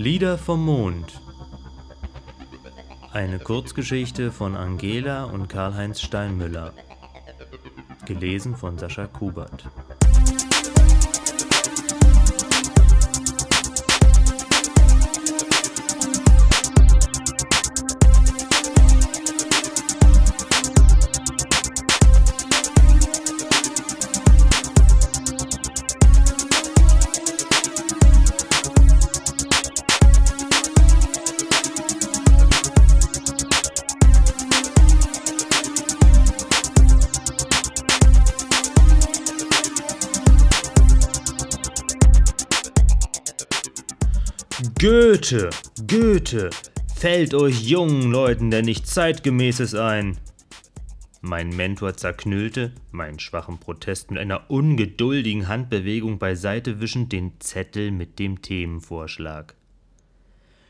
Lieder vom Mond. Eine Kurzgeschichte von Angela und Karl-Heinz Steinmüller. Gelesen von Sascha Kubert. Goethe, Goethe, fällt euch jungen Leuten denn nicht zeitgemäßes ein? Mein Mentor zerknüllte, meinen schwachen Protest mit einer ungeduldigen Handbewegung beiseite wischend, den Zettel mit dem Themenvorschlag.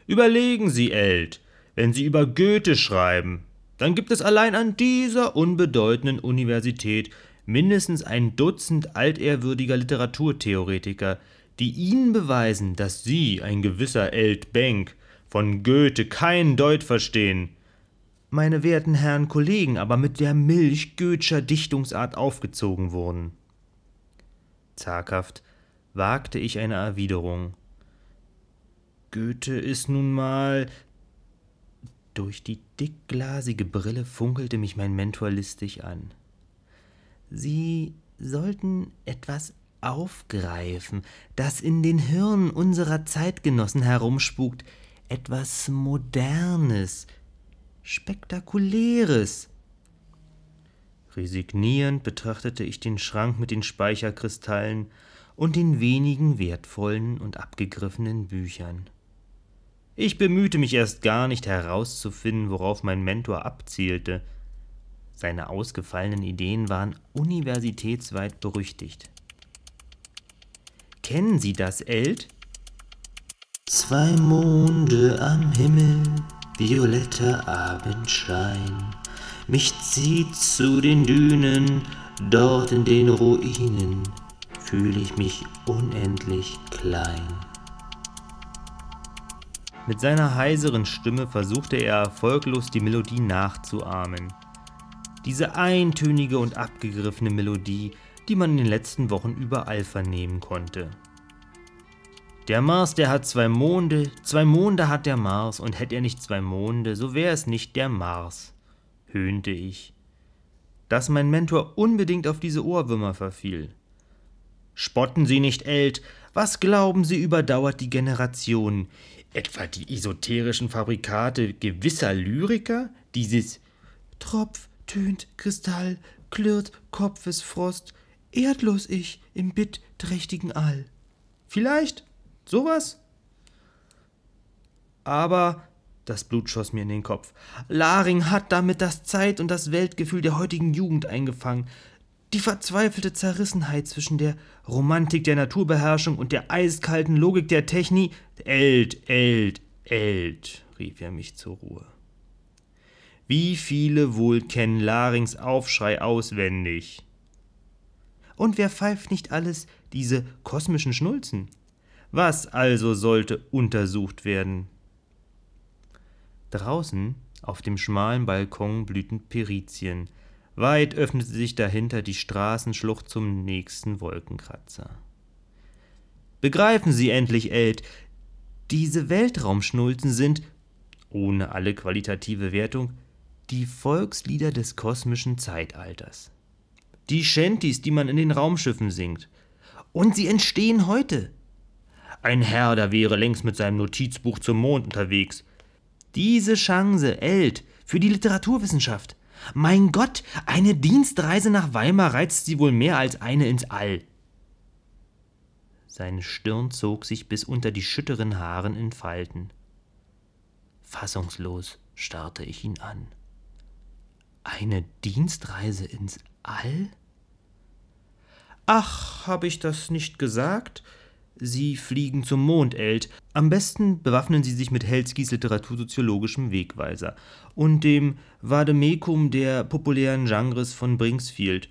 Überlegen Sie, Eld, wenn Sie über Goethe schreiben, dann gibt es allein an dieser unbedeutenden Universität mindestens ein Dutzend altehrwürdiger Literaturtheoretiker, die Ihnen beweisen, dass Sie, ein gewisser Eld Benck, von Goethe kein Deut verstehen. Meine werten Herren Kollegen aber mit der Milch Goethscher Dichtungsart aufgezogen wurden. Zaghaft wagte ich eine Erwiderung. Goethe ist nun mal. Durch die dickglasige Brille funkelte mich mein Mentor listig an. Sie sollten etwas aufgreifen, das in den Hirnen unserer Zeitgenossen herumspukt, etwas Modernes, Spektakuläres. Resignierend betrachtete ich den Schrank mit den Speicherkristallen und den wenigen wertvollen und abgegriffenen Büchern. Ich bemühte mich erst gar nicht herauszufinden, worauf mein Mentor abzielte. Seine ausgefallenen Ideen waren universitätsweit berüchtigt. Kennen Sie das, Eld? Zwei Monde am Himmel, violetter Abendschein. Mich zieht zu den Dünen, dort in den Ruinen fühle ich mich unendlich klein. Mit seiner heiseren Stimme versuchte er erfolglos die Melodie nachzuahmen. Diese eintönige und abgegriffene Melodie, die man in den letzten Wochen überall vernehmen konnte. Der Mars, der hat zwei Monde, zwei Monde hat der Mars, und hätte er nicht zwei Monde, so wäre es nicht der Mars, höhnte ich. Dass mein Mentor unbedingt auf diese Ohrwürmer verfiel. Spotten Sie nicht, Eld, was glauben Sie überdauert die Generation? Etwa die esoterischen Fabrikate gewisser Lyriker? Dieses Tropf, tönt, Kristall, klirrt, Kopfesfrost, erdlos ich im bittträchtigen All. Vielleicht sowas? Aber das Blut schoss mir in den Kopf. Laring hat damit das Zeit- und das Weltgefühl der heutigen Jugend eingefangen. Die verzweifelte Zerrissenheit zwischen der Romantik der Naturbeherrschung und der eiskalten Logik der Technik. Eld, Eld, Eld, rief er mich zur Ruhe. Wie viele wohl kennen Larings Aufschrei auswendig? Und wer pfeift nicht alles diese kosmischen Schnulzen? Was also sollte untersucht werden? Draußen auf dem schmalen Balkon blühten Perizien. Weit öffnete sich dahinter die Straßenschlucht zum nächsten Wolkenkratzer. Begreifen Sie endlich, Eld, diese Weltraumschnulzen sind, ohne alle qualitative Wertung, die Volkslieder des kosmischen Zeitalters die Shanties, die man in den Raumschiffen singt. Und sie entstehen heute. Ein Herr, da wäre längst mit seinem Notizbuch zum Mond unterwegs. Diese Chance, Eld, für die Literaturwissenschaft. Mein Gott, eine Dienstreise nach Weimar reizt sie wohl mehr als eine ins All. Seine Stirn zog sich bis unter die schütteren Haaren in Falten. Fassungslos starrte ich ihn an. Eine Dienstreise ins All? Ach, habe ich das nicht gesagt? Sie fliegen zum Mond, Eld. Am besten bewaffnen Sie sich mit Helskis literatursoziologischem Wegweiser und dem Vademecum der populären Genres von Bringsfield.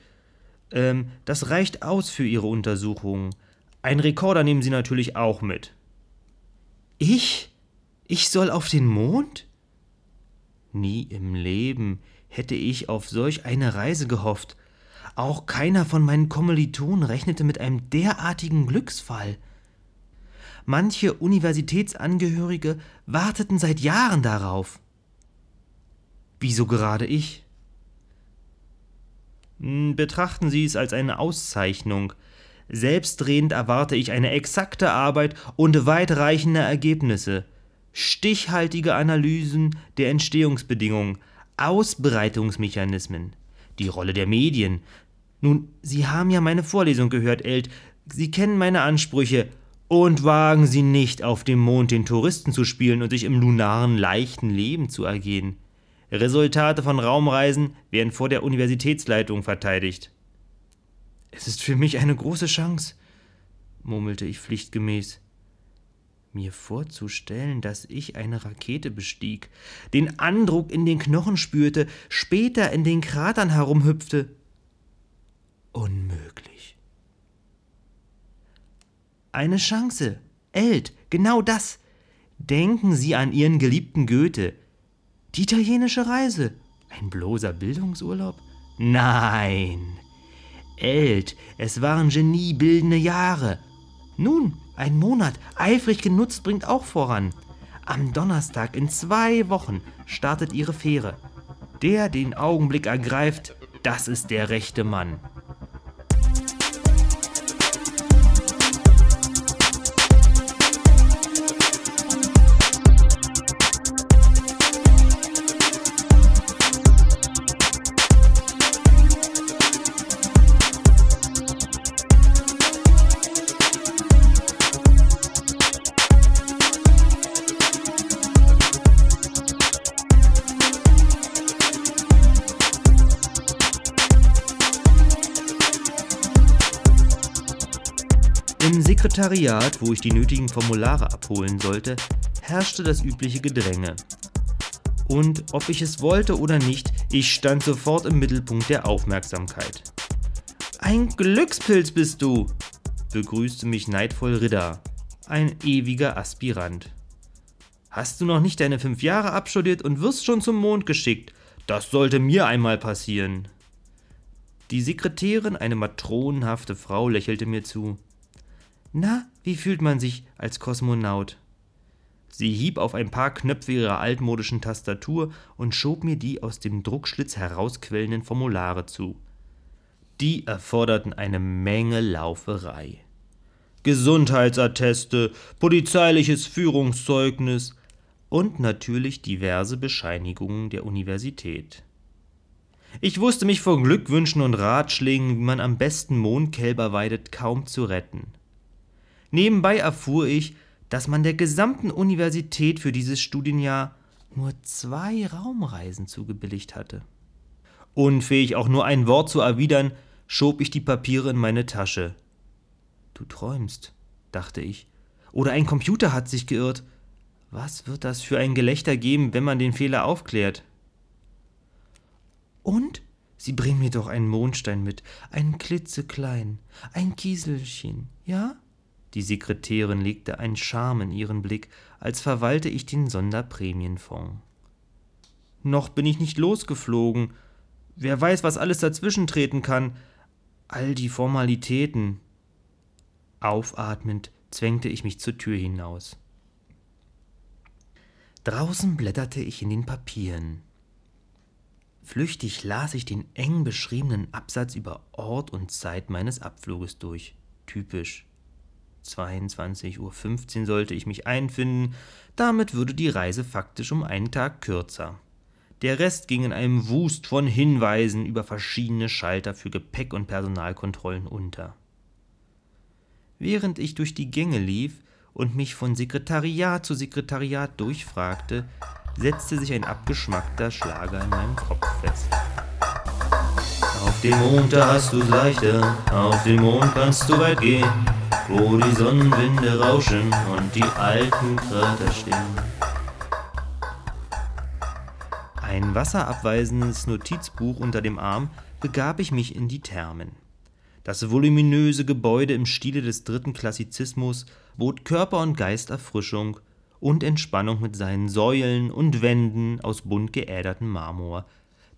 Ähm, das reicht aus für Ihre Untersuchungen. Ein Rekorder nehmen Sie natürlich auch mit. Ich? Ich soll auf den Mond? Nie im Leben hätte ich auf solch eine Reise gehofft. Auch keiner von meinen Kommilitonen rechnete mit einem derartigen Glücksfall. Manche Universitätsangehörige warteten seit Jahren darauf. Wieso gerade ich? Hm, betrachten Sie es als eine Auszeichnung. Selbstredend erwarte ich eine exakte Arbeit und weitreichende Ergebnisse, stichhaltige Analysen der Entstehungsbedingungen, Ausbreitungsmechanismen, die Rolle der Medien. Nun, Sie haben ja meine Vorlesung gehört, Eld. Sie kennen meine Ansprüche. Und wagen Sie nicht, auf dem Mond den Touristen zu spielen und sich im lunaren leichten Leben zu ergehen. Resultate von Raumreisen werden vor der Universitätsleitung verteidigt. Es ist für mich eine große Chance, murmelte ich pflichtgemäß. Mir vorzustellen, dass ich eine Rakete bestieg, den Andruck in den Knochen spürte, später in den Kratern herumhüpfte. Unmöglich. Eine Chance. Eld, genau das. Denken Sie an Ihren geliebten Goethe. Die italienische Reise. Ein bloßer Bildungsurlaub? Nein. Eld, es waren geniebildende Jahre. Nun, ein Monat, eifrig genutzt, bringt auch voran. Am Donnerstag in zwei Wochen startet ihre Fähre. Der den Augenblick ergreift, das ist der rechte Mann. Sekretariat, wo ich die nötigen Formulare abholen sollte, herrschte das übliche Gedränge. Und ob ich es wollte oder nicht, ich stand sofort im Mittelpunkt der Aufmerksamkeit. Ein Glückspilz bist du, begrüßte mich neidvoll Ridder, ein ewiger Aspirant. Hast du noch nicht deine fünf Jahre abstudiert und wirst schon zum Mond geschickt? Das sollte mir einmal passieren. Die Sekretärin, eine matronenhafte Frau, lächelte mir zu. Na, wie fühlt man sich als Kosmonaut? Sie hieb auf ein paar Knöpfe ihrer altmodischen Tastatur und schob mir die aus dem Druckschlitz herausquellenden Formulare zu. Die erforderten eine Menge Lauferei. Gesundheitsatteste, polizeiliches Führungszeugnis und natürlich diverse Bescheinigungen der Universität. Ich wusste mich vor Glückwünschen und Ratschlägen, wie man am besten Mondkälber weidet, kaum zu retten. Nebenbei erfuhr ich, dass man der gesamten Universität für dieses Studienjahr nur zwei Raumreisen zugebilligt hatte. Unfähig auch nur ein Wort zu erwidern, schob ich die Papiere in meine Tasche. Du träumst, dachte ich. Oder ein Computer hat sich geirrt. Was wird das für ein Gelächter geben, wenn man den Fehler aufklärt? Und? Sie bringen mir doch einen Mondstein mit, einen klitzekleinen, ein Kieselchen, ja? Die Sekretärin legte einen Charme in ihren Blick, als verwalte ich den Sonderprämienfonds. Noch bin ich nicht losgeflogen. Wer weiß, was alles dazwischentreten kann. All die Formalitäten. Aufatmend zwängte ich mich zur Tür hinaus. Draußen blätterte ich in den Papieren. Flüchtig las ich den eng beschriebenen Absatz über Ort und Zeit meines Abfluges durch. Typisch. 22.15 Uhr sollte ich mich einfinden, damit würde die Reise faktisch um einen Tag kürzer. Der Rest ging in einem Wust von Hinweisen über verschiedene Schalter für Gepäck- und Personalkontrollen unter. Während ich durch die Gänge lief und mich von Sekretariat zu Sekretariat durchfragte, setzte sich ein abgeschmackter Schlager in meinem Kopf fest. Auf dem Mond, da hast du's leichter, auf dem Mond kannst du weit gehen, wo die Sonnenwinde rauschen und die alten Krater stehen. Ein wasserabweisendes Notizbuch unter dem Arm begab ich mich in die Thermen. Das voluminöse Gebäude im Stile des dritten Klassizismus bot Körper und Geist Erfrischung und Entspannung mit seinen Säulen und Wänden aus bunt geädertem Marmor,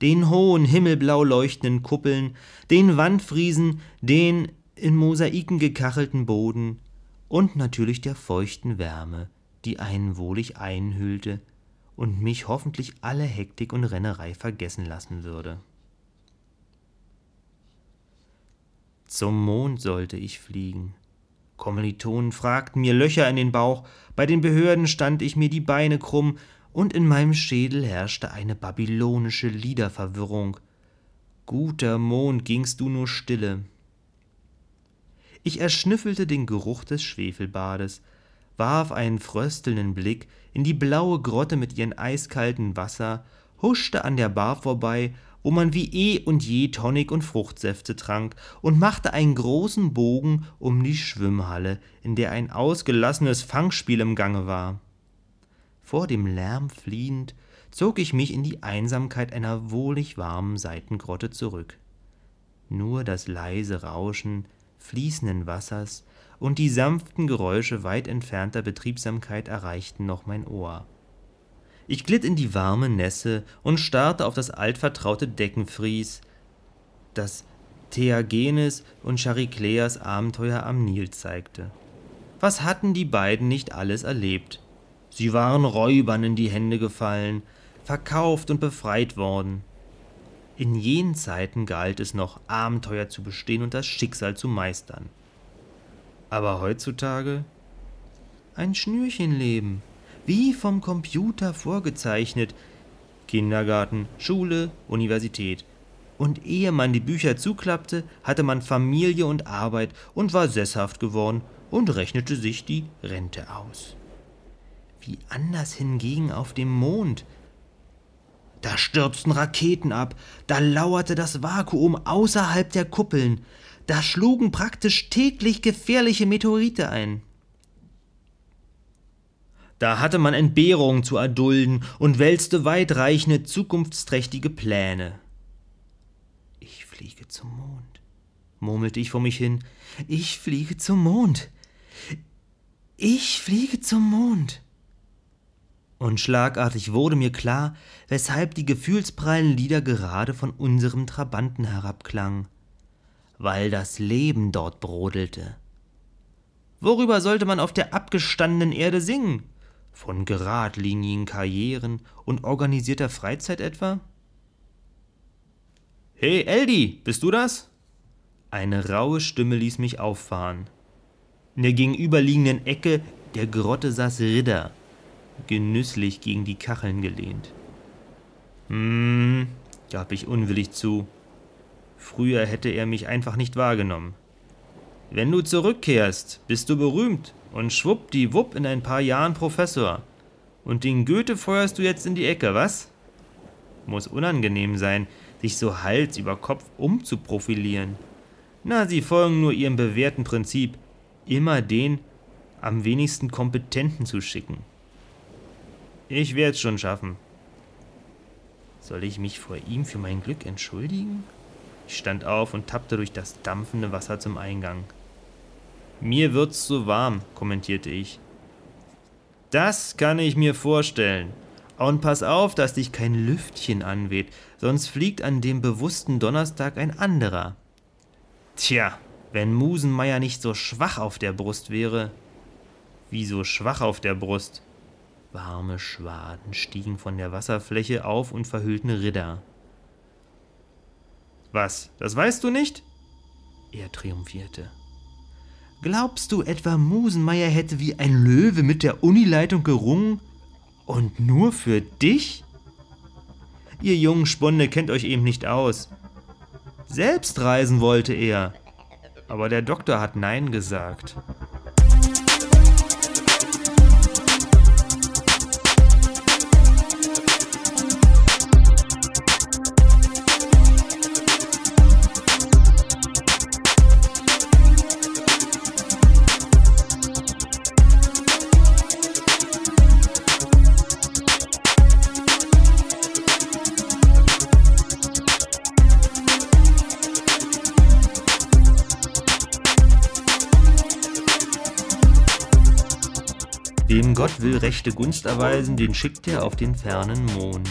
den hohen himmelblau leuchtenden Kuppeln, den Wandfriesen, den in Mosaiken gekachelten Boden und natürlich der feuchten Wärme, die einen wohlig einhüllte und mich hoffentlich alle Hektik und Rennerei vergessen lassen würde. Zum Mond sollte ich fliegen. Kommilitonen fragten mir Löcher in den Bauch, bei den Behörden stand ich mir die Beine krumm, und in meinem Schädel herrschte eine babylonische Liederverwirrung. Guter Mond, gingst du nur stille. Ich erschnüffelte den Geruch des Schwefelbades, warf einen fröstelnden Blick in die blaue Grotte mit ihrem eiskalten Wasser, huschte an der Bar vorbei, wo man wie eh und je Tonic und Fruchtsäfte trank, und machte einen großen Bogen um die Schwimmhalle, in der ein ausgelassenes Fangspiel im Gange war. Vor dem Lärm fliehend, zog ich mich in die Einsamkeit einer wohlig warmen Seitengrotte zurück. Nur das leise Rauschen fließenden Wassers und die sanften Geräusche weit entfernter Betriebsamkeit erreichten noch mein Ohr. Ich glitt in die warme Nässe und starrte auf das altvertraute Deckenfries, das Theagenes und Charikleas Abenteuer am Nil zeigte. Was hatten die beiden nicht alles erlebt? Sie waren Räubern in die Hände gefallen, verkauft und befreit worden. In jenen Zeiten galt es noch, Abenteuer zu bestehen und das Schicksal zu meistern. Aber heutzutage ein Schnürchenleben, wie vom Computer vorgezeichnet. Kindergarten, Schule, Universität. Und ehe man die Bücher zuklappte, hatte man Familie und Arbeit und war sesshaft geworden und rechnete sich die Rente aus. Wie anders hingegen auf dem Mond. Da stürzten Raketen ab, da lauerte das Vakuum außerhalb der Kuppeln, da schlugen praktisch täglich gefährliche Meteorite ein. Da hatte man Entbehrungen zu erdulden und wälzte weitreichende, zukunftsträchtige Pläne. Ich fliege zum Mond, murmelte ich vor mich hin. Ich fliege zum Mond. Ich fliege zum Mond. Und schlagartig wurde mir klar, weshalb die gefühlsprallen Lieder gerade von unserem Trabanten herabklangen. Weil das Leben dort brodelte. Worüber sollte man auf der abgestandenen Erde singen? Von geradlinigen Karrieren und organisierter Freizeit etwa? Hey, Eldi, bist du das? Eine raue Stimme ließ mich auffahren. In der gegenüberliegenden Ecke der Grotte saß Ridder, genüsslich gegen die Kacheln gelehnt. Hm, gab ich unwillig zu. Früher hätte er mich einfach nicht wahrgenommen. Wenn du zurückkehrst, bist du berühmt und schwuppdiwupp in ein paar Jahren Professor. Und den Goethe feuerst du jetzt in die Ecke, was? Muss unangenehm sein, sich so Hals über Kopf umzuprofilieren. Na, sie folgen nur ihrem bewährten Prinzip, immer den am wenigsten Kompetenten zu schicken. Ich werd's schon schaffen. Soll ich mich vor ihm für mein Glück entschuldigen? Ich stand auf und tappte durch das dampfende Wasser zum Eingang. Mir wird's zu warm, kommentierte ich. Das kann ich mir vorstellen. Und pass auf, dass dich kein Lüftchen anweht, sonst fliegt an dem bewussten Donnerstag ein anderer. Tja, wenn Musenmeier nicht so schwach auf der Brust wäre. Wieso schwach auf der Brust? Warme Schwaden stiegen von der Wasserfläche auf und verhüllten Ridder. Was, das weißt du nicht? Er triumphierte. Glaubst du etwa, Musenmeier hätte wie ein Löwe mit der Unileitung gerungen? Und nur für dich? Ihr jungen Spunde kennt euch eben nicht aus. Selbst reisen wollte er. Aber der Doktor hat Nein gesagt. Gott will rechte Gunst erweisen, den schickt er auf den fernen Mond.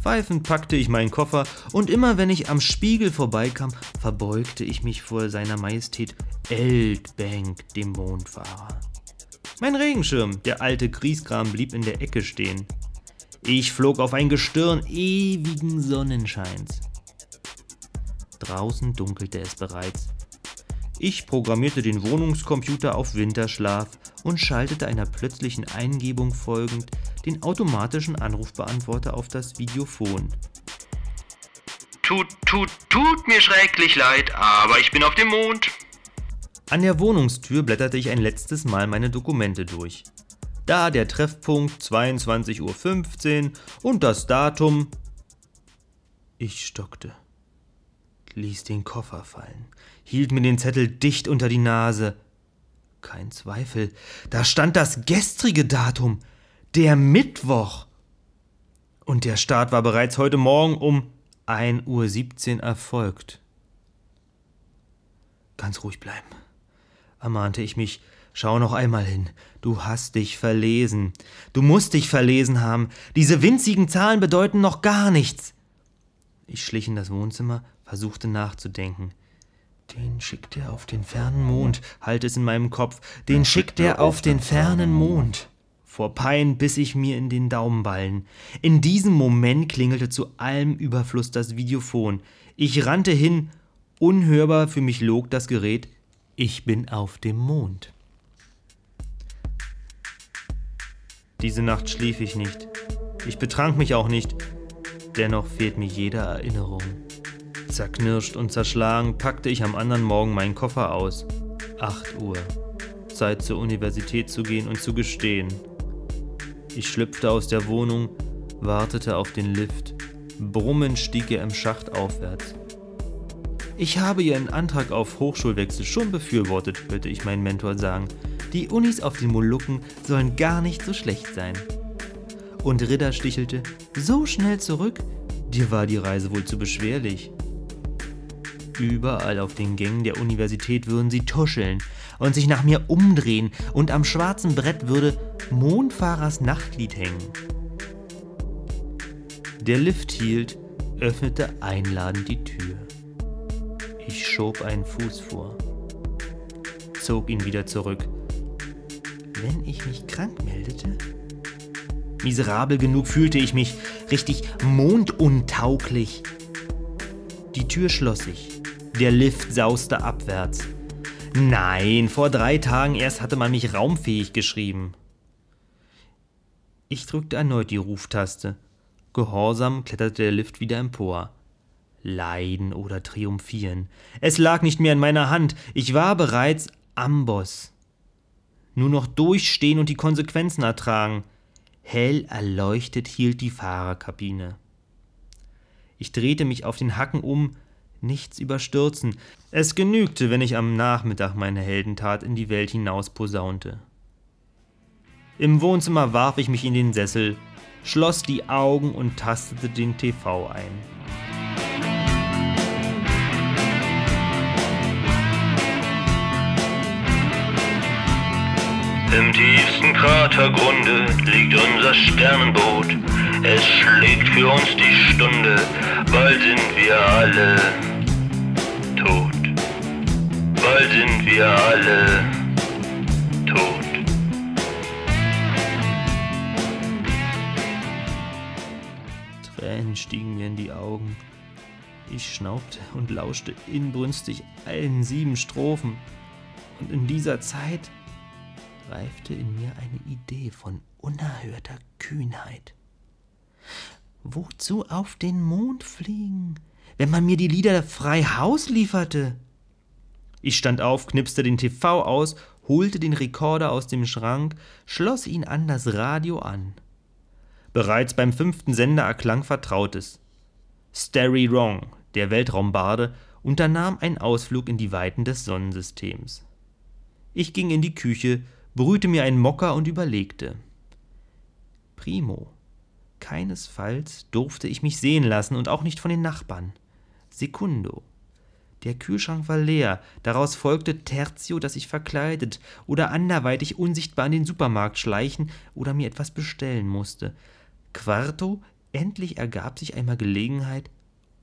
Pfeifend packte ich meinen Koffer und immer wenn ich am Spiegel vorbeikam, verbeugte ich mich vor seiner Majestät Eldbank, dem Mondfahrer. Mein Regenschirm, der alte Grieskram, blieb in der Ecke stehen. Ich flog auf ein Gestirn ewigen Sonnenscheins. Draußen dunkelte es bereits. Ich programmierte den Wohnungscomputer auf Winterschlaf und schaltete einer plötzlichen Eingebung folgend den automatischen Anrufbeantworter auf das Videophon. Tut, tut, tut mir schrecklich leid, aber ich bin auf dem Mond. An der Wohnungstür blätterte ich ein letztes Mal meine Dokumente durch. Da der Treffpunkt 22.15 Uhr und das Datum. Ich stockte, ließ den Koffer fallen, hielt mir den Zettel dicht unter die Nase. Kein Zweifel, da stand das gestrige Datum, der Mittwoch. Und der Start war bereits heute Morgen um 1.17 Uhr erfolgt. Ganz ruhig bleiben, ermahnte ich mich. Schau noch einmal hin. Du hast dich verlesen. Du musst dich verlesen haben. Diese winzigen Zahlen bedeuten noch gar nichts. Ich schlich in das Wohnzimmer, versuchte nachzudenken. Den schickt er auf den fernen Mond, halt es in meinem Kopf. Den schickt er auf den fernen Mond. Vor Pein biss ich mir in den Daumenballen. In diesem Moment klingelte zu allem Überfluss das Videophon. Ich rannte hin, unhörbar für mich log das Gerät. Ich bin auf dem Mond. Diese Nacht schlief ich nicht. Ich betrank mich auch nicht. Dennoch fehlt mir jede Erinnerung. Zerknirscht und zerschlagen packte ich am anderen Morgen meinen Koffer aus. Acht Uhr. Zeit zur Universität zu gehen und zu gestehen. Ich schlüpfte aus der Wohnung, wartete auf den Lift. Brummend stieg er im Schacht aufwärts. Ich habe Ihren Antrag auf Hochschulwechsel schon befürwortet, hörte ich meinen Mentor sagen. Die Unis auf den Molukken sollen gar nicht so schlecht sein. Und Ridder stichelte, so schnell zurück? Dir war die Reise wohl zu beschwerlich. Überall auf den Gängen der Universität würden sie tuscheln und sich nach mir umdrehen und am schwarzen Brett würde Mondfahrers Nachtlied hängen. Der Lift hielt, öffnete einladend die Tür. Ich schob einen Fuß vor, zog ihn wieder zurück. Wenn ich mich krank meldete? Miserabel genug fühlte ich mich, richtig monduntauglich. Die Tür schloss sich. Der Lift sauste abwärts. Nein, vor drei Tagen erst hatte man mich raumfähig geschrieben. Ich drückte erneut die Ruftaste. Gehorsam kletterte der Lift wieder empor. Leiden oder triumphieren. Es lag nicht mehr in meiner Hand. Ich war bereits Amboss. Nur noch durchstehen und die Konsequenzen ertragen. Hell erleuchtet hielt die Fahrerkabine. Ich drehte mich auf den Hacken um, nichts überstürzen. Es genügte, wenn ich am Nachmittag meine Heldentat in die Welt hinaus posaunte. Im Wohnzimmer warf ich mich in den Sessel, schloss die Augen und tastete den TV ein. Im tiefsten Kratergrunde liegt unser Sternenboot. Es schlägt für uns die Stunde, bald sind wir alle tot. Bald sind wir alle tot. Tränen stiegen mir in die Augen. Ich schnaubte und lauschte inbrünstig allen sieben Strophen. Und in dieser Zeit reifte in mir eine Idee von unerhörter Kühnheit. Wozu auf den Mond fliegen, wenn man mir die Lieder frei Haus lieferte? Ich stand auf, knipste den TV aus, holte den Rekorder aus dem Schrank, schloss ihn an das Radio an. Bereits beim fünften Sender erklang Vertrautes. Starry Wrong, der Weltraumbarde, unternahm einen Ausflug in die Weiten des Sonnensystems. Ich ging in die Küche, brühte mir einen Mocker und überlegte. Primo. Keinesfalls durfte ich mich sehen lassen und auch nicht von den Nachbarn. Secundo. Der Kühlschrank war leer, daraus folgte Tertio, dass ich verkleidet oder anderweitig unsichtbar in den Supermarkt schleichen oder mir etwas bestellen musste. Quarto, endlich ergab sich einmal Gelegenheit,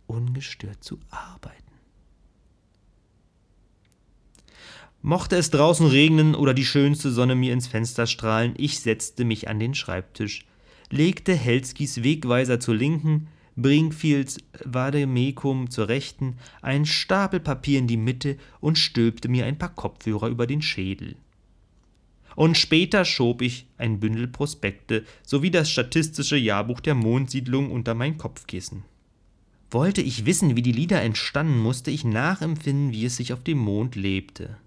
ungestört zu arbeiten. Mochte es draußen regnen oder die schönste Sonne mir ins Fenster strahlen, ich setzte mich an den Schreibtisch, legte Helskis Wegweiser zur linken, Brinkfields Vademecum zur rechten, einen Stapel Papier in die Mitte und stülpte mir ein paar Kopfhörer über den Schädel. Und später schob ich ein Bündel Prospekte sowie das statistische Jahrbuch der Mondsiedlung unter mein Kopfkissen. Wollte ich wissen, wie die Lieder entstanden, musste ich nachempfinden, wie es sich auf dem Mond lebte.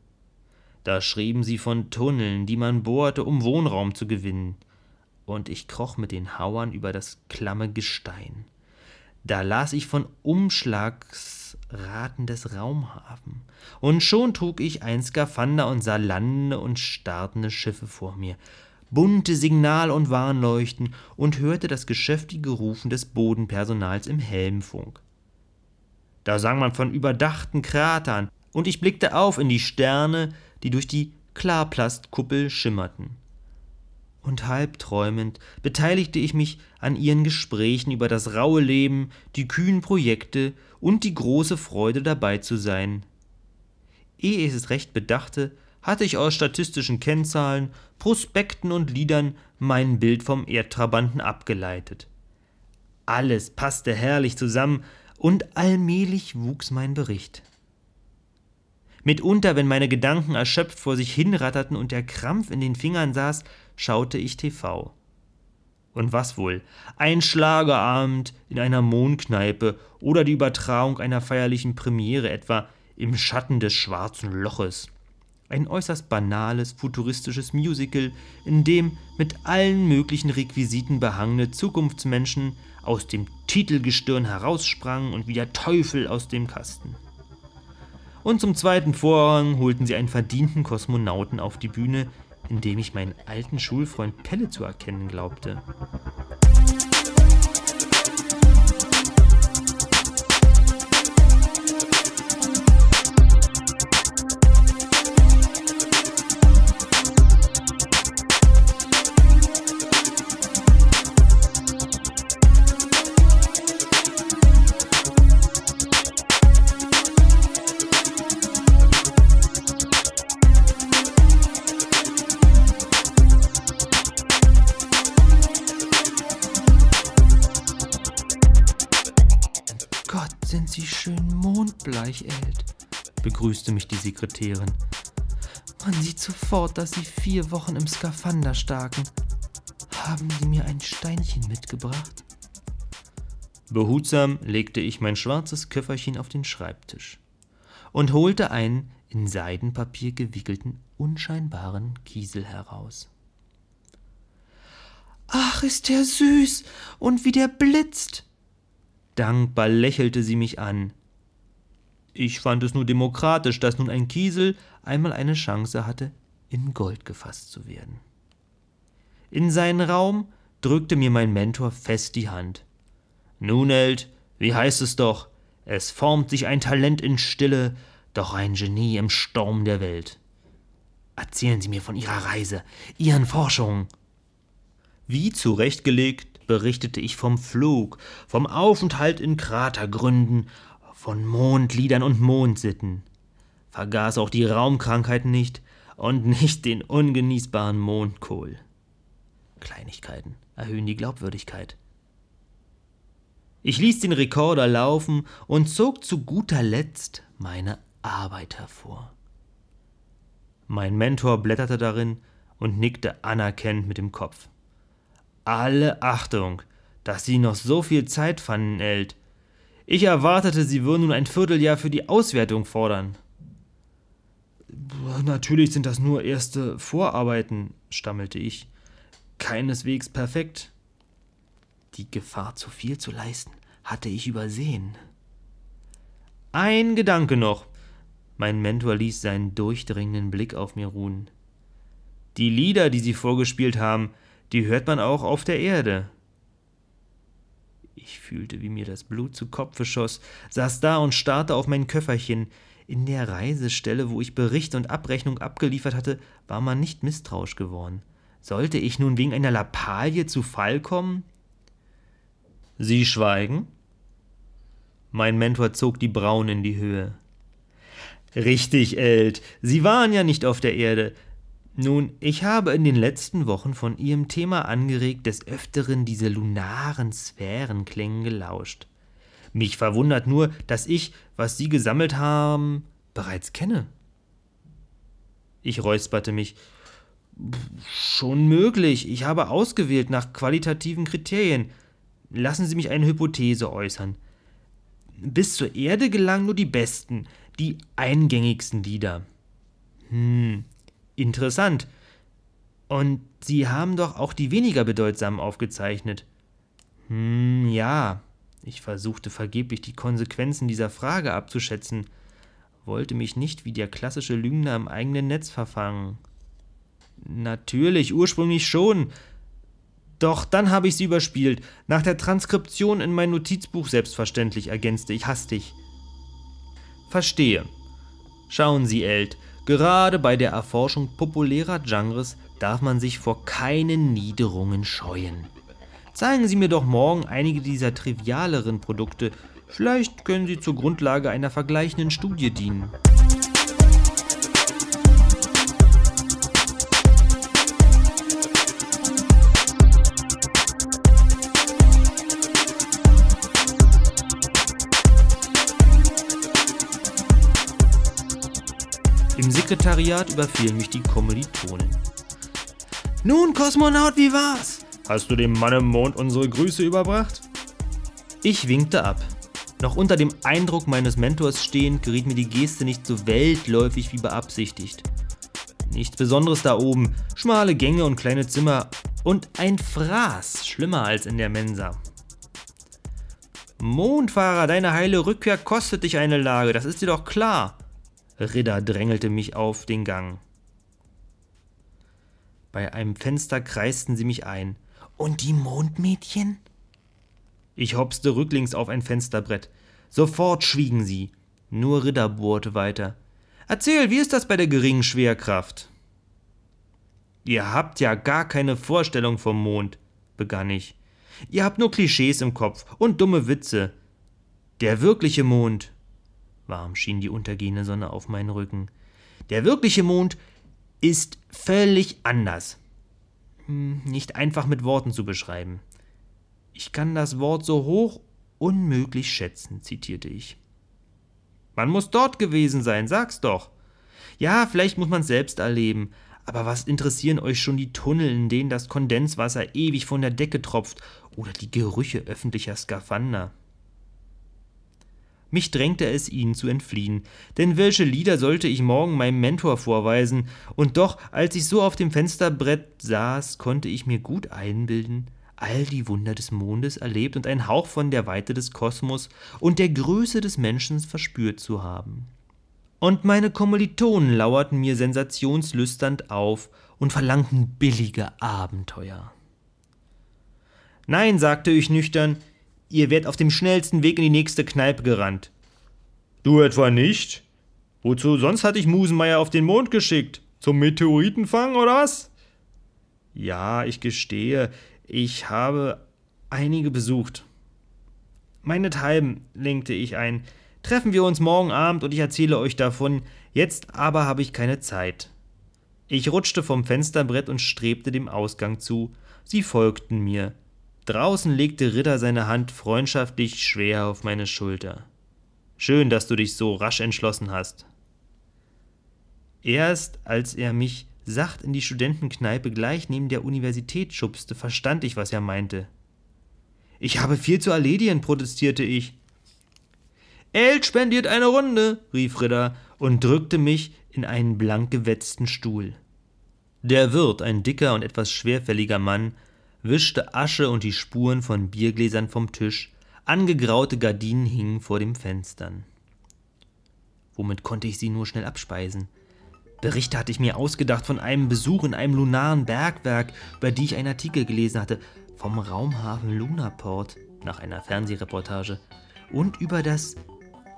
Da schrieben sie von Tunneln, die man bohrte, um Wohnraum zu gewinnen. Und ich kroch mit den Hauern über das klamme Gestein. Da las ich von Umschlagsraten des Raumhafen. Und schon trug ich ein Skafander und sah landende und startende Schiffe vor mir, bunte Signal- und Warnleuchten und hörte das geschäftige Rufen des Bodenpersonals im Helmfunk. Da sang man von überdachten Kratern, und ich blickte auf in die Sterne, die durch die Klarplastkuppel schimmerten. Und halbträumend beteiligte ich mich an ihren Gesprächen über das raue Leben, die kühnen Projekte und die große Freude dabei zu sein. Ehe ich es recht bedachte, hatte ich aus statistischen Kennzahlen, Prospekten und Liedern mein Bild vom Erdtrabanten abgeleitet. Alles passte herrlich zusammen, und allmählich wuchs mein Bericht. Mitunter, wenn meine Gedanken erschöpft vor sich hinratterten und der Krampf in den Fingern saß, schaute ich TV. Und was wohl? Ein Schlagerabend in einer Mondkneipe oder die Übertragung einer feierlichen Premiere etwa im Schatten des schwarzen Loches. Ein äußerst banales, futuristisches Musical, in dem mit allen möglichen Requisiten behangene Zukunftsmenschen aus dem Titelgestirn heraussprangen und wie der Teufel aus dem Kasten. Und zum zweiten Vorrang holten sie einen verdienten Kosmonauten auf die Bühne, in dem ich meinen alten Schulfreund Pelle zu erkennen glaubte. Sie schön mondbleich, Eld, begrüßte mich die Sekretärin. Man sieht sofort, dass Sie vier Wochen im Skafander staken. Haben Sie mir ein Steinchen mitgebracht? Behutsam legte ich mein schwarzes Köfferchen auf den Schreibtisch und holte einen in Seidenpapier gewickelten, unscheinbaren Kiesel heraus. Ach, ist der süß und wie der blitzt. Dankbar lächelte sie mich an. Ich fand es nur demokratisch, dass nun ein Kiesel einmal eine Chance hatte, in Gold gefasst zu werden. In seinen Raum drückte mir mein Mentor fest die Hand. Nun, Eld, wie heißt es doch? Es formt sich ein Talent in Stille, doch ein Genie im Sturm der Welt. Erzählen Sie mir von Ihrer Reise, Ihren Forschungen. Wie zurechtgelegt berichtete ich vom Flug, vom Aufenthalt in Kratergründen, von Mondliedern und Mondsitten, vergaß auch die Raumkrankheiten nicht und nicht den ungenießbaren Mondkohl. Kleinigkeiten erhöhen die Glaubwürdigkeit. Ich ließ den Rekorder laufen und zog zu guter Letzt meine Arbeit hervor. Mein Mentor blätterte darin und nickte anerkennend mit dem Kopf. Alle Achtung, dass Sie noch so viel Zeit fanden, Eld. Ich erwartete, Sie würden nun ein Vierteljahr für die Auswertung fordern. Natürlich sind das nur erste Vorarbeiten, stammelte ich. Keineswegs perfekt. Die Gefahr, zu viel zu leisten, hatte ich übersehen. Ein Gedanke noch. Mein Mentor ließ seinen durchdringenden Blick auf mir ruhen. Die Lieder, die Sie vorgespielt haben, die hört man auch auf der Erde. Ich fühlte, wie mir das Blut zu Kopfe schoss, saß da und starrte auf mein Köfferchen. In der Reisestelle, wo ich Bericht und Abrechnung abgeliefert hatte, war man nicht misstrauisch geworden. Sollte ich nun wegen einer Lappalie zu Fall kommen? Sie schweigen? Mein Mentor zog die Brauen in die Höhe. Richtig, Eld. Sie waren ja nicht auf der Erde. Nun, ich habe in den letzten Wochen von Ihrem Thema angeregt des Öfteren diese lunaren Sphärenklängen gelauscht. Mich verwundert nur, dass ich, was Sie gesammelt haben, bereits kenne. Ich räusperte mich. Schon möglich. Ich habe ausgewählt nach qualitativen Kriterien. Lassen Sie mich eine Hypothese äußern. Bis zur Erde gelangen nur die besten, die eingängigsten Lieder. Hm, Interessant. Und Sie haben doch auch die weniger bedeutsamen aufgezeichnet. Hm, ja. Ich versuchte vergeblich die Konsequenzen dieser Frage abzuschätzen, wollte mich nicht wie der klassische Lügner im eigenen Netz verfangen. Natürlich, ursprünglich schon. Doch dann habe ich sie überspielt. Nach der Transkription in mein Notizbuch selbstverständlich, ergänzte ich hastig. Verstehe. Schauen Sie, Eld, Gerade bei der Erforschung populärer Genres darf man sich vor keinen Niederungen scheuen. Zeigen Sie mir doch morgen einige dieser trivialeren Produkte. Vielleicht können sie zur Grundlage einer vergleichenden Studie dienen. Im Sekretariat überfielen mich die Kommilitonen. Nun, Kosmonaut, wie war's? Hast du dem Mann im Mond unsere Grüße überbracht? Ich winkte ab. Noch unter dem Eindruck meines Mentors stehend geriet mir die Geste nicht so weltläufig wie beabsichtigt. Nichts Besonderes da oben, schmale Gänge und kleine Zimmer und ein Fraß, schlimmer als in der Mensa. Mondfahrer, deine heile Rückkehr kostet dich eine Lage, das ist dir doch klar. Ridder drängelte mich auf den Gang. Bei einem Fenster kreisten sie mich ein. Und die Mondmädchen? Ich hopste rücklings auf ein Fensterbrett. Sofort schwiegen sie. Nur Ridder bohrte weiter. Erzähl, wie ist das bei der geringen Schwerkraft? Ihr habt ja gar keine Vorstellung vom Mond, begann ich. Ihr habt nur Klischees im Kopf und dumme Witze. Der wirkliche Mond, Warm schien die untergehende Sonne auf meinen Rücken. Der wirkliche Mond ist völlig anders. Hm, nicht einfach mit Worten zu beschreiben. Ich kann das Wort so hoch unmöglich schätzen, zitierte ich. Man muss dort gewesen sein, sag's doch. Ja, vielleicht muss man's selbst erleben, aber was interessieren euch schon die Tunnel, in denen das Kondenswasser ewig von der Decke tropft, oder die Gerüche öffentlicher Skafander? Mich drängte es, ihnen zu entfliehen, denn welche Lieder sollte ich morgen meinem Mentor vorweisen, und doch, als ich so auf dem Fensterbrett saß, konnte ich mir gut einbilden, all die Wunder des Mondes erlebt und einen Hauch von der Weite des Kosmos und der Größe des Menschen verspürt zu haben. Und meine Kommilitonen lauerten mir sensationslüsternd auf und verlangten billige Abenteuer. Nein, sagte ich nüchtern, Ihr werdet auf dem schnellsten Weg in die nächste Kneipe gerannt. Du etwa nicht? Wozu sonst hatte ich Musenmeier auf den Mond geschickt? Zum Meteoritenfang oder was? Ja, ich gestehe, ich habe einige besucht. Meinethalben, lenkte ich ein, treffen wir uns morgen Abend und ich erzähle euch davon, jetzt aber habe ich keine Zeit. Ich rutschte vom Fensterbrett und strebte dem Ausgang zu, sie folgten mir. Draußen legte Ritter seine Hand freundschaftlich schwer auf meine Schulter. Schön, dass du dich so rasch entschlossen hast. Erst als er mich sacht in die Studentenkneipe gleich neben der Universität schubste, verstand ich, was er meinte. Ich habe viel zu erledigen, protestierte ich. Eld spendiert eine Runde, rief Ritter und drückte mich in einen blank gewetzten Stuhl. Der Wirt, ein dicker und etwas schwerfälliger Mann, wischte Asche und die Spuren von Biergläsern vom Tisch, angegraute Gardinen hingen vor den Fenstern. Womit konnte ich sie nur schnell abspeisen? Berichte hatte ich mir ausgedacht von einem Besuch in einem lunaren Bergwerk, über die ich einen Artikel gelesen hatte, vom Raumhafen Lunaport. nach einer Fernsehreportage und über das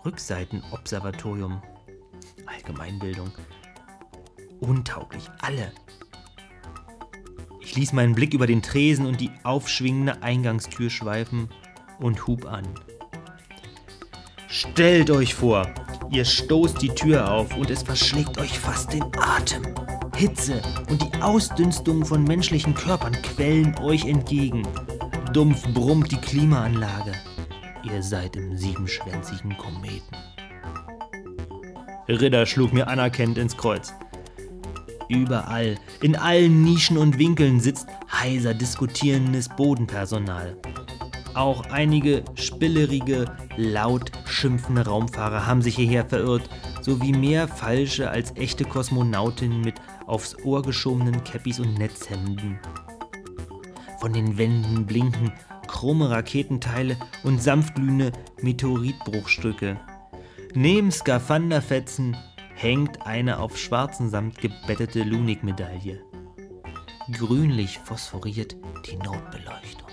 Rückseitenobservatorium. Allgemeinbildung. Untauglich, alle. Ich ließ meinen Blick über den Tresen und die aufschwingende Eingangstür schweifen und hub an. Stellt euch vor, ihr stoßt die Tür auf und es verschlägt euch fast den Atem. Hitze und die Ausdünstung von menschlichen Körpern quellen euch entgegen. Dumpf brummt die Klimaanlage. Ihr seid im siebenschwänzigen Kometen. Ritter schlug mir anerkennend ins Kreuz. Überall, in allen Nischen und Winkeln sitzt heiser diskutierendes Bodenpersonal. Auch einige spillerige, laut schimpfende Raumfahrer haben sich hierher verirrt, sowie mehr falsche als echte Kosmonautinnen mit aufs Ohr geschobenen Käppis und Netzhemden. Von den Wänden blinken krumme Raketenteile und sanftglühende Meteoritbruchstücke. Neben Skafanderfetzen hängt eine auf schwarzen Samt gebettete Lunik-Medaille. Grünlich phosphoriert die Notbeleuchtung.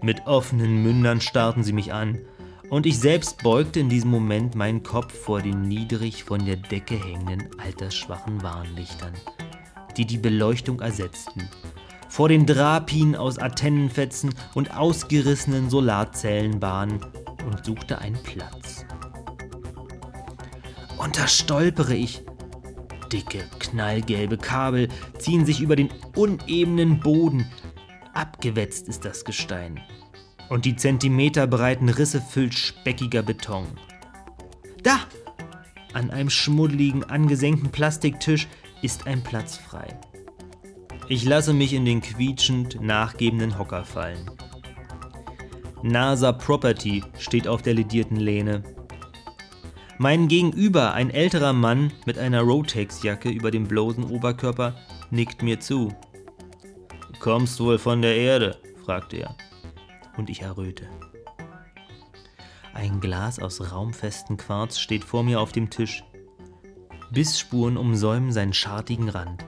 Mit offenen Mündern starrten sie mich an, und ich selbst beugte in diesem Moment meinen Kopf vor den niedrig von der Decke hängenden altersschwachen Warnlichtern, die die Beleuchtung ersetzten, vor den Drapien aus Antennenfetzen und ausgerissenen Solarzellenbahnen und suchte einen Platz. Und da stolpere ich. Dicke, knallgelbe Kabel ziehen sich über den unebenen Boden. Abgewetzt ist das Gestein. Und die zentimeterbreiten Risse füllt speckiger Beton. Da! An einem schmuddeligen, angesenkten Plastiktisch ist ein Platz frei. Ich lasse mich in den quietschend nachgebenden Hocker fallen. NASA Property steht auf der ledierten Lehne. Mein Gegenüber, ein älterer Mann mit einer Rotex-Jacke über dem bloßen Oberkörper, nickt mir zu. Kommst wohl von der Erde? fragt er. Und ich erröte. Ein Glas aus raumfestem Quarz steht vor mir auf dem Tisch. Bissspuren umsäumen seinen schartigen Rand.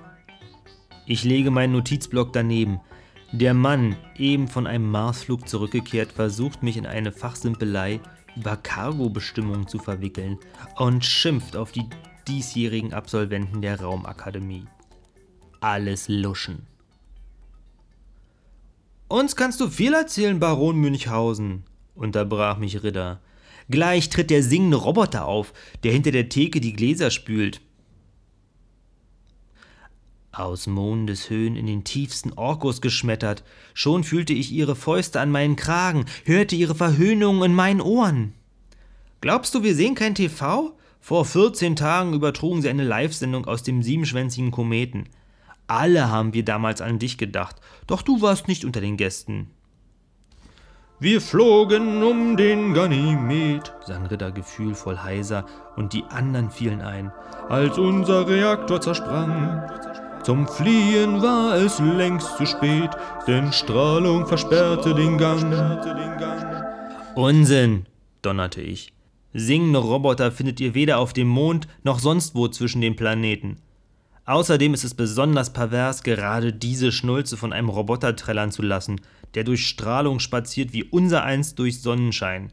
Ich lege meinen Notizblock daneben. Der Mann, eben von einem Marsflug zurückgekehrt, versucht mich in eine Fachsimpelei über Cargo-Bestimmungen zu verwickeln und schimpft auf die diesjährigen Absolventen der Raumakademie. Alles Luschen. Uns kannst du viel erzählen, Baron Münchhausen, unterbrach mich Ritter. Gleich tritt der singende Roboter auf, der hinter der Theke die Gläser spült. Aus Mondeshöhen in den tiefsten Orkus geschmettert, schon fühlte ich ihre Fäuste an meinen Kragen, hörte ihre Verhöhnungen in meinen Ohren. Glaubst du, wir sehen kein TV? Vor 14 Tagen übertrugen sie eine Live-Sendung aus dem siebenschwänzigen Kometen. Alle haben wir damals an dich gedacht, doch du warst nicht unter den Gästen. Wir flogen um den Ganymed, sang Ritter gefühlvoll heiser, und die anderen fielen ein, als unser Reaktor zersprang. Zum Fliehen war es längst zu spät, denn Strahlung versperrte den Gang. Unsinn, donnerte ich. Singende Roboter findet ihr weder auf dem Mond noch sonst wo zwischen den Planeten. Außerdem ist es besonders pervers, gerade diese Schnulze von einem Roboter trällern zu lassen, der durch Strahlung spaziert wie unser eins durch Sonnenschein.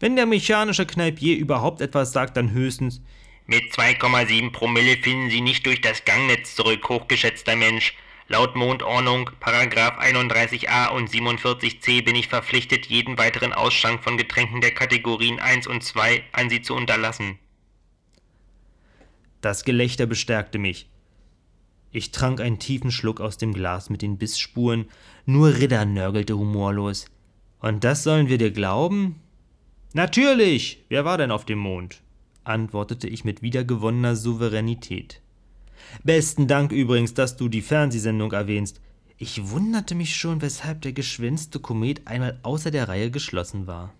Wenn der mechanische Kneipier überhaupt etwas sagt, dann höchstens Mit 2,7 Promille finden Sie nicht durch das Gangnetz zurück, hochgeschätzter Mensch. Laut Mondordnung, Paragraph 31a und 47c bin ich verpflichtet, jeden weiteren Ausschank von Getränken der Kategorien 1 und 2 an Sie zu unterlassen. Das Gelächter bestärkte mich. Ich trank einen tiefen Schluck aus dem Glas mit den Bissspuren, nur Ritter nörgelte humorlos. Und das sollen wir dir glauben? Natürlich! Wer war denn auf dem Mond? Antwortete ich mit wiedergewonnener Souveränität. Besten Dank übrigens, dass du die Fernsehsendung erwähnst. Ich wunderte mich schon, weshalb der geschwänzte Komet einmal außer der Reihe geschlossen war.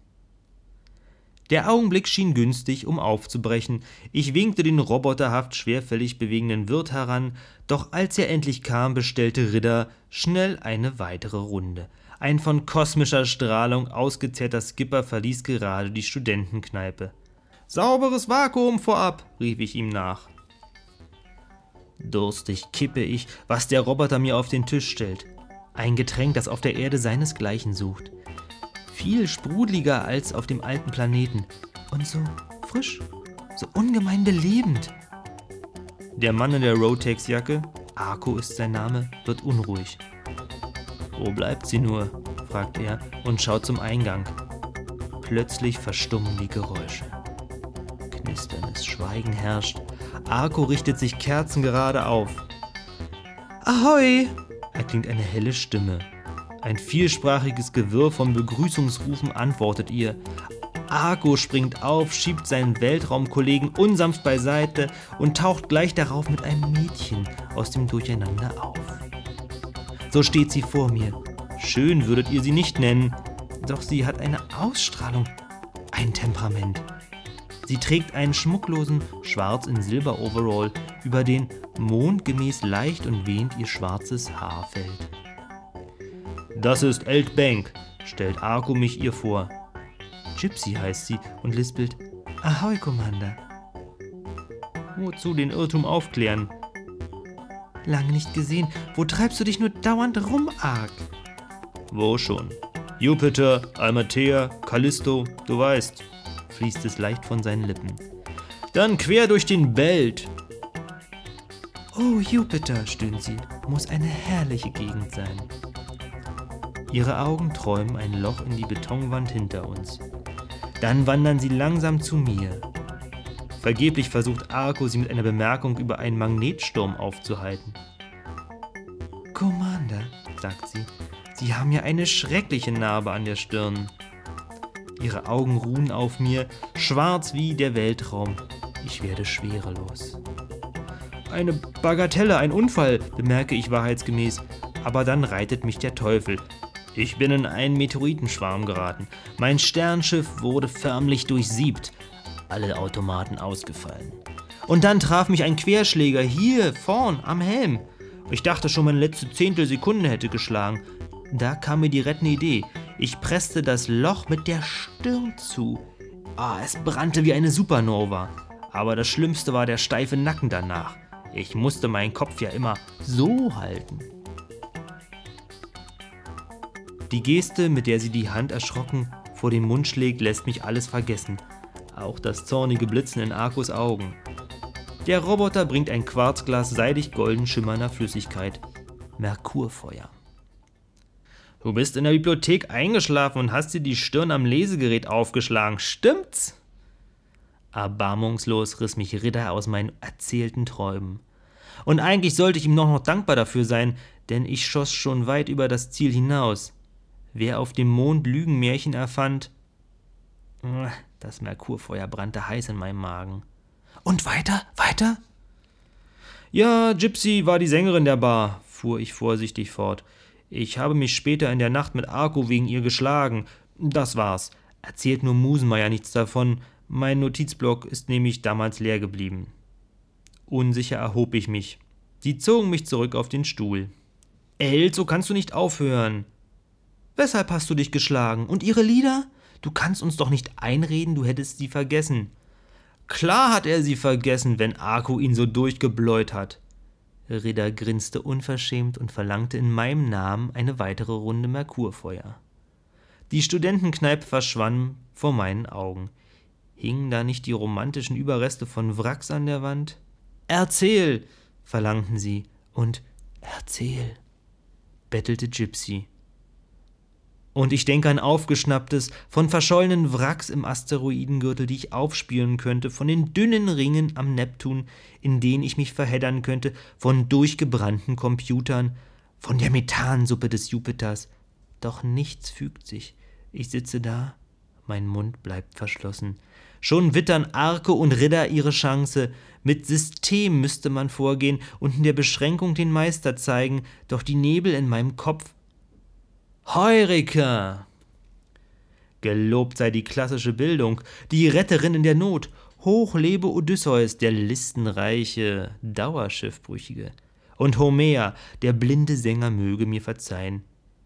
Der Augenblick schien günstig, um aufzubrechen. Ich winkte den roboterhaft schwerfällig bewegenden Wirt heran, doch als er endlich kam, bestellte Ritter schnell eine weitere Runde. Ein von kosmischer Strahlung ausgezehrter Skipper verließ gerade die Studentenkneipe. Sauberes Vakuum vorab, rief ich ihm nach. Durstig kippe ich, was der Roboter mir auf den Tisch stellt. Ein Getränk, das auf der Erde seinesgleichen sucht. Viel sprudeliger als auf dem alten Planeten. Und so frisch, so ungemein belebend. Der Mann in der Rotex-Jacke, Arco ist sein Name, wird unruhig. Wo bleibt sie nur? fragt er und schaut zum Eingang. Plötzlich verstummen die Geräusche. Knisterndes Schweigen herrscht. Arco richtet sich kerzengerade auf. Ahoi! erklingt eine helle Stimme. Ein vielsprachiges Gewirr von Begrüßungsrufen antwortet ihr. Arco springt auf, schiebt seinen Weltraumkollegen unsanft beiseite und taucht gleich darauf mit einem Mädchen aus dem Durcheinander auf. So steht sie vor mir. Schön würdet ihr sie nicht nennen, doch sie hat eine Ausstrahlung, ein Temperament. Sie trägt einen schmucklosen Schwarz in Silber Overall, über den mondgemäß leicht und wehend ihr schwarzes Haar fällt. Das ist Eld Bank, stellt Arco mich ihr vor. Gypsy heißt sie und lispelt Ahoi, Commander. Wozu den Irrtum aufklären? Lange nicht gesehen. Wo treibst du dich nur dauernd rum, Ark? Wo schon? Jupiter, Almatea, Callisto, du weißt, fließt es leicht von seinen Lippen. Dann quer durch den Belt. Oh, Jupiter, stöhnt sie, muss eine herrliche Gegend sein. Ihre Augen träumen ein Loch in die Betonwand hinter uns. Dann wandern sie langsam zu mir. Vergeblich versucht Arco, sie mit einer Bemerkung über einen Magnetsturm aufzuhalten. Commander, sagt sie, Sie haben ja eine schreckliche Narbe an der Stirn. Ihre Augen ruhen auf mir, schwarz wie der Weltraum. Ich werde schwerelos. Eine Bagatelle, ein Unfall, bemerke ich wahrheitsgemäß, aber dann reitet mich der Teufel. Ich bin in einen Meteoritenschwarm geraten. Mein Sternschiff wurde förmlich durchsiebt alle Automaten ausgefallen. Und dann traf mich ein Querschläger hier vorn am Helm. Ich dachte schon, meine letzte Zehntelsekunde hätte geschlagen. Da kam mir die rettende Idee. Ich presste das Loch mit der Stirn zu. Ah, es brannte wie eine Supernova. Aber das Schlimmste war der steife Nacken danach. Ich musste meinen Kopf ja immer so halten. Die Geste, mit der sie die Hand erschrocken vor den Mund schlägt, lässt mich alles vergessen auch das zornige Blitzen in Arkos Augen. Der Roboter bringt ein Quarzglas seidig golden schimmernder Flüssigkeit. Merkurfeuer. Du bist in der Bibliothek eingeschlafen und hast dir die Stirn am Lesegerät aufgeschlagen, stimmt's? Erbarmungslos riss mich Ritter aus meinen erzählten Träumen. Und eigentlich sollte ich ihm noch, noch dankbar dafür sein, denn ich schoss schon weit über das Ziel hinaus. Wer auf dem Mond Lügenmärchen erfand, das Merkurfeuer brannte heiß in meinem Magen. Und weiter, weiter? Ja, Gypsy war die Sängerin der Bar, fuhr ich vorsichtig fort. Ich habe mich später in der Nacht mit Arco wegen ihr geschlagen. Das war's. Erzählt nur Musenmeier nichts davon. Mein Notizblock ist nämlich damals leer geblieben. Unsicher erhob ich mich. Sie zogen mich zurück auf den Stuhl. El, so kannst du nicht aufhören. Weshalb hast du dich geschlagen? Und ihre Lieder? Du kannst uns doch nicht einreden, du hättest sie vergessen. Klar hat er sie vergessen, wenn Arco ihn so durchgebläut hat. Ridder grinste unverschämt und verlangte in meinem Namen eine weitere Runde Merkurfeuer. Die Studentenkneipe verschwand vor meinen Augen. Hingen da nicht die romantischen Überreste von Wracks an der Wand? Erzähl, verlangten sie, und erzähl, bettelte Gypsy. Und ich denke an aufgeschnapptes, von verschollenen Wracks im Asteroidengürtel, die ich aufspüren könnte, von den dünnen Ringen am Neptun, in denen ich mich verheddern könnte, von durchgebrannten Computern, von der Methansuppe des Jupiters. Doch nichts fügt sich. Ich sitze da, mein Mund bleibt verschlossen. Schon wittern Arke und Ritter ihre Chance. Mit System müsste man vorgehen und in der Beschränkung den Meister zeigen, doch die Nebel in meinem Kopf Heureka! Gelobt sei die klassische Bildung, die Retterin in der Not. Hoch lebe Odysseus, der listenreiche Dauerschiffbrüchige. Und Homer, der blinde Sänger, möge mir verzeihen.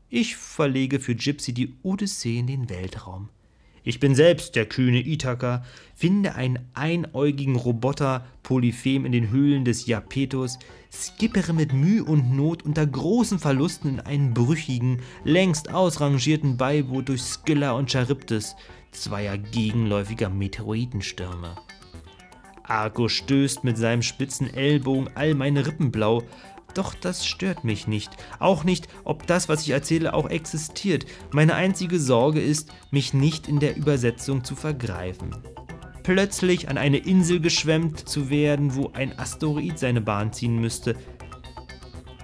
Ich verlege für Gypsy die Odyssee in den Weltraum. Ich bin selbst der kühne Ithaka, finde einen einäugigen Roboter Polyphem in den Höhlen des Japetus, skippere mit Mühe und Not unter großen Verlusten in einen brüchigen, längst ausrangierten Beiboot durch Skylla und Charybdis, zweier gegenläufiger Meteoritenstürme. Arco stößt mit seinem spitzen Ellbogen all meine Rippen blau, doch das stört mich nicht. Auch nicht, ob das, was ich erzähle, auch existiert. Meine einzige Sorge ist, mich nicht in der Übersetzung zu vergreifen. Plötzlich an eine Insel geschwemmt zu werden, wo ein Asteroid seine Bahn ziehen müsste.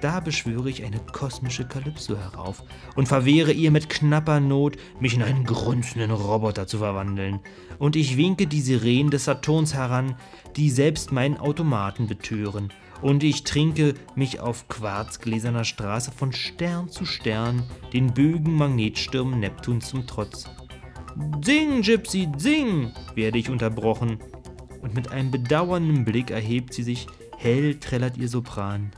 Da beschwöre ich eine kosmische Kalypso herauf und verwehre ihr mit knapper Not, mich in einen grunzenden Roboter zu verwandeln. Und ich winke die Sirenen des Saturns heran, die selbst meinen Automaten betören und ich trinke mich auf quarzgläserner Straße von Stern zu Stern, den Bögen Magnetstürmen Neptuns zum Trotz. Sing, Gypsy, sing, werde ich unterbrochen, und mit einem bedauernden Blick erhebt sie sich, hell trällert ihr Sopran.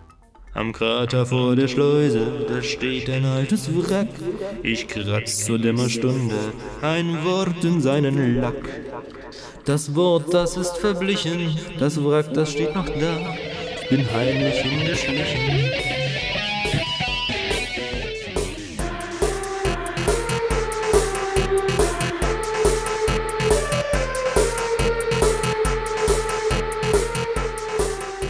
Am Krater vor der Schleuse, da steht ein altes Wrack. Ich kratz zur Dämmerstunde ein Wort in seinen Lack. Das Wort, das ist verblichen, das Wrack, das steht noch da bin heimlich hingeschlichen.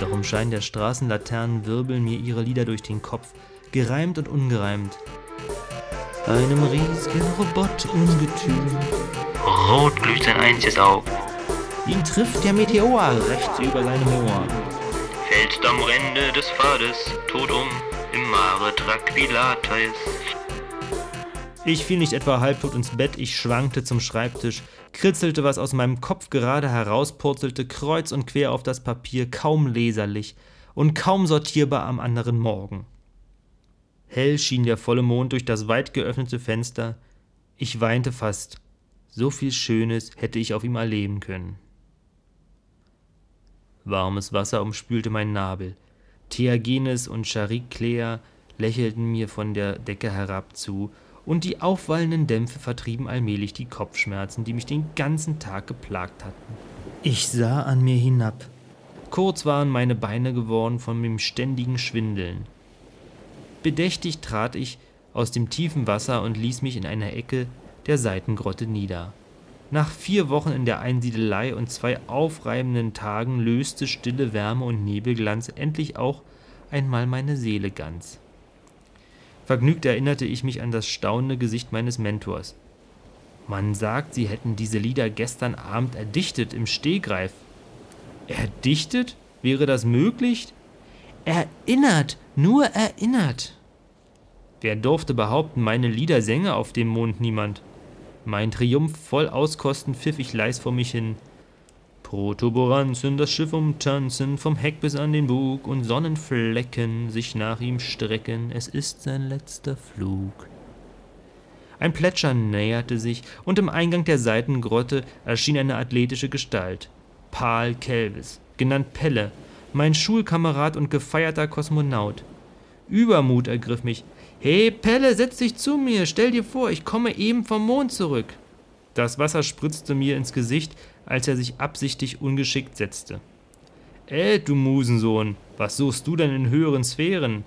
Doch im Schein der Straßenlaternen wirbeln mir ihre Lieder durch den Kopf, gereimt und ungereimt. Einem riesigen Robot-Ungetüm. Rot glüht sein einziges Auge. Ihn trifft der Meteor rechts über seinem Ohr fällst am Rande des Pfades, tot um, im Mare Tranquillatis. Ich fiel nicht etwa halbtot ins Bett, ich schwankte zum Schreibtisch, kritzelte, was aus meinem Kopf gerade herauspurzelte, kreuz und quer auf das Papier, kaum leserlich und kaum sortierbar am anderen Morgen. Hell schien der volle Mond durch das weit geöffnete Fenster. Ich weinte fast. So viel Schönes hätte ich auf ihm erleben können. Warmes Wasser umspülte meinen Nabel. Theagenes und Chariclea lächelten mir von der Decke herab zu, und die aufwallenden Dämpfe vertrieben allmählich die Kopfschmerzen, die mich den ganzen Tag geplagt hatten. Ich sah an mir hinab. Kurz waren meine Beine geworden von dem ständigen Schwindeln. Bedächtig trat ich aus dem tiefen Wasser und ließ mich in einer Ecke der Seitengrotte nieder. Nach vier Wochen in der Einsiedelei und zwei aufreibenden Tagen löste stille Wärme und Nebelglanz endlich auch einmal meine Seele ganz. Vergnügt erinnerte ich mich an das staunende Gesicht meines Mentors. Man sagt, sie hätten diese Lieder gestern Abend erdichtet im Stehgreif. Erdichtet? Wäre das möglich? Erinnert, nur erinnert. Wer durfte behaupten, meine Lieder sänge auf dem Mond niemand? Mein Triumph voll auskosten pfiff ich leis vor mich hin. Protuberanzen das Schiff umtanzen, vom Heck bis an den Bug und Sonnenflecken sich nach ihm strecken, es ist sein letzter Flug. Ein Plätschern näherte sich, und im Eingang der Seitengrotte erschien eine athletische Gestalt. Paul Kelvis, genannt Pelle, mein Schulkamerad und gefeierter Kosmonaut. Übermut ergriff mich. Hey, Pelle, setz dich zu mir. Stell dir vor, ich komme eben vom Mond zurück. Das Wasser spritzte mir ins Gesicht, als er sich absichtlich ungeschickt setzte. Äh, du Musensohn, was suchst du denn in höheren Sphären?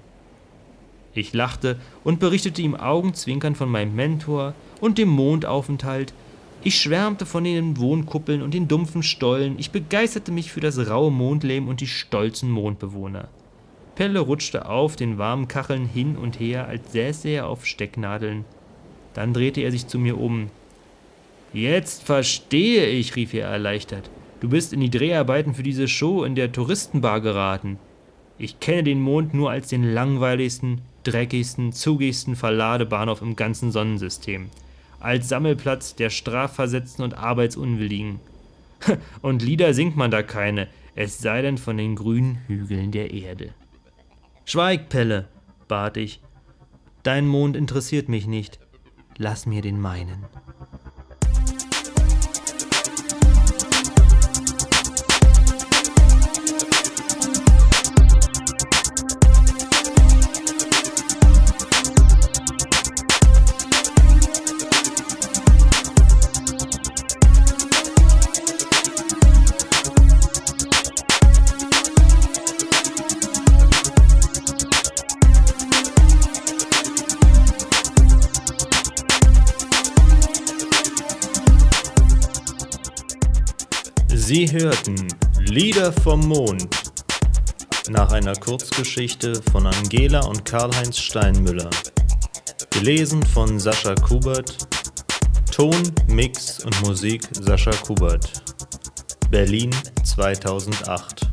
Ich lachte und berichtete ihm augenzwinkernd von meinem Mentor und dem Mondaufenthalt. Ich schwärmte von den Wohnkuppeln und den dumpfen Stollen. Ich begeisterte mich für das raue Mondleben und die stolzen Mondbewohner. Pelle rutschte auf den warmen Kacheln hin und her, als säße er auf Stecknadeln. Dann drehte er sich zu mir um. Jetzt verstehe ich, rief er erleichtert. Du bist in die Dreharbeiten für diese Show in der Touristenbar geraten. Ich kenne den Mond nur als den langweiligsten, dreckigsten, zugigsten Verladebahnhof im ganzen Sonnensystem. Als Sammelplatz der Strafversetzten und Arbeitsunwilligen. Und Lieder singt man da keine, es sei denn von den grünen Hügeln der Erde. Schweig, Pelle, bat ich. Dein Mond interessiert mich nicht. Lass mir den meinen. Sie hörten Lieder vom Mond nach einer Kurzgeschichte von Angela und Karl-Heinz Steinmüller. Gelesen von Sascha Kubert. Ton, Mix und Musik Sascha Kubert. Berlin 2008